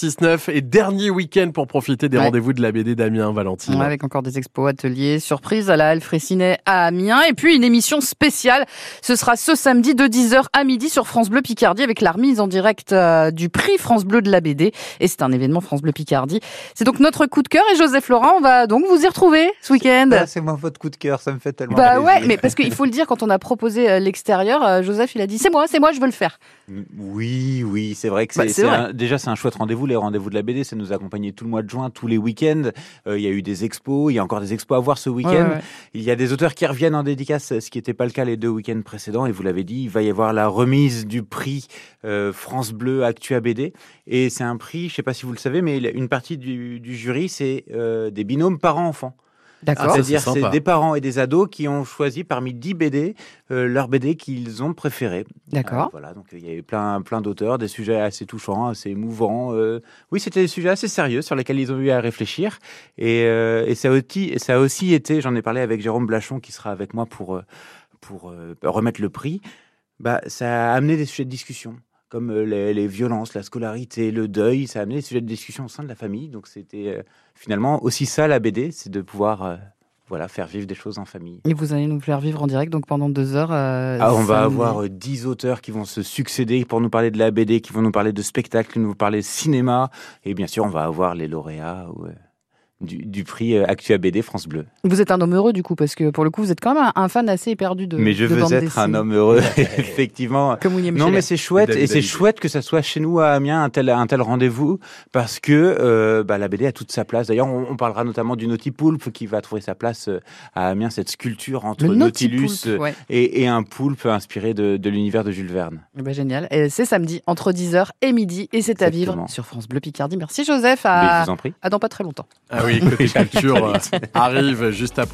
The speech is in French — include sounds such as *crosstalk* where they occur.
6-9 et dernier week-end pour profiter des Ouais. rendez-vous de la BD d'Amiens, Valentine. Avec encore des expos, ateliers, surprises à la Halle Fraissinet à Amiens. Et puis une émission spéciale. Ce sera ce samedi de 10h à midi sur France Bleu Picardie avec la remise en direct euh, du prix France Bleu de la BD. Et c'est un événement France Bleu Picardie. C'est donc notre coup de cœur. Et Joseph Laurent, on va donc vous y retrouver ce week-end. Ah, c'est moi votre coup de cœur, ça me fait tellement Bah plaisir. ouais, mais parce qu'il faut le dire, quand on a proposé euh, l'extérieur, euh, Joseph, il a dit c'est moi, c'est moi, je veux le faire. Oui, oui, c'est vrai que Bah, c'est, déjà c'est un chouette rendez-vous, les rendez-vous de la BD, ça nous a accompagnés tout le mois de juin, tous les week-ends. Euh, Il y a eu des expos, il y a encore des expos à voir ce week-end. Ouais, ouais, ouais. Il y a des auteurs qui reviennent en dédicace, ce qui n'était pas le cas les deux week-ends précédents. Et vous l'avez dit, il va y avoir la remise du prix euh, France Bleu Actua BD. Et c'est un prix, je sais pas si vous le savez, mais une partie du, du jury, c'est euh, des binômes parents-enfants. D'accord. Ah, C'est-à-dire c'est c'est sympa. des parents et des ados qui ont choisi parmi 10 BD euh, leur BD qu'ils ont préféré. D'accord. Euh, voilà, donc il y a eu plein, plein d'auteurs, des sujets assez touchants, assez émouvants. euh. oui, c'était des sujets assez sérieux sur lesquels ils ont eu à réfléchir. Et, euh, et ça, a aussi, ça a aussi été, j'en ai parlé avec Jérôme Blachon qui sera avec moi pour, euh, pour euh, remettre le prix, bah, ça a amené des sujets de discussion comme les, les violences, la scolarité, le deuil, ça a amené des sujets de discussion au sein de la famille. Donc c'était finalement aussi ça la BD, c'est de pouvoir voilà, faire vivre des choses en famille. Et vous allez nous faire vivre en direct donc pendant deux heures. euh, Ah, on va avoir euh, 10 auteurs qui vont se succéder pour nous parler de la BD, qui vont nous parler de spectacle, qui vont nous parler de cinéma. Et bien sûr, on va avoir les lauréats ouais, du, du prix euh, Actua BD France Bleu. Vous êtes un homme heureux du coup, parce que pour le coup, vous êtes quand même un, un fan assez éperdu de. mais je de veux bande être un homme heureux, *laughs* *laughs* effectivement. Comme William Non, Scheller. mais c'est chouette, David et c'est chouette que ça soit chez nous à Amiens un tel, un tel rendez-vous, parce que euh, bah, la BD a toute sa place. D'ailleurs, on, on parlera notamment du Nautipoulpe qui va trouver sa place euh, à Amiens, cette sculpture entre Le Nautilus ouais. et, et un poulpe inspiré de, de l'univers de Jules Verne. Eh ben, génial. Et c'est samedi entre 10h et midi et c'est à vivre sur France Bleu Picardie. Merci Joseph. Mais À, je vous en prie. à dans pas très longtemps. Ah oui, côté *laughs* culture euh, arrive juste après.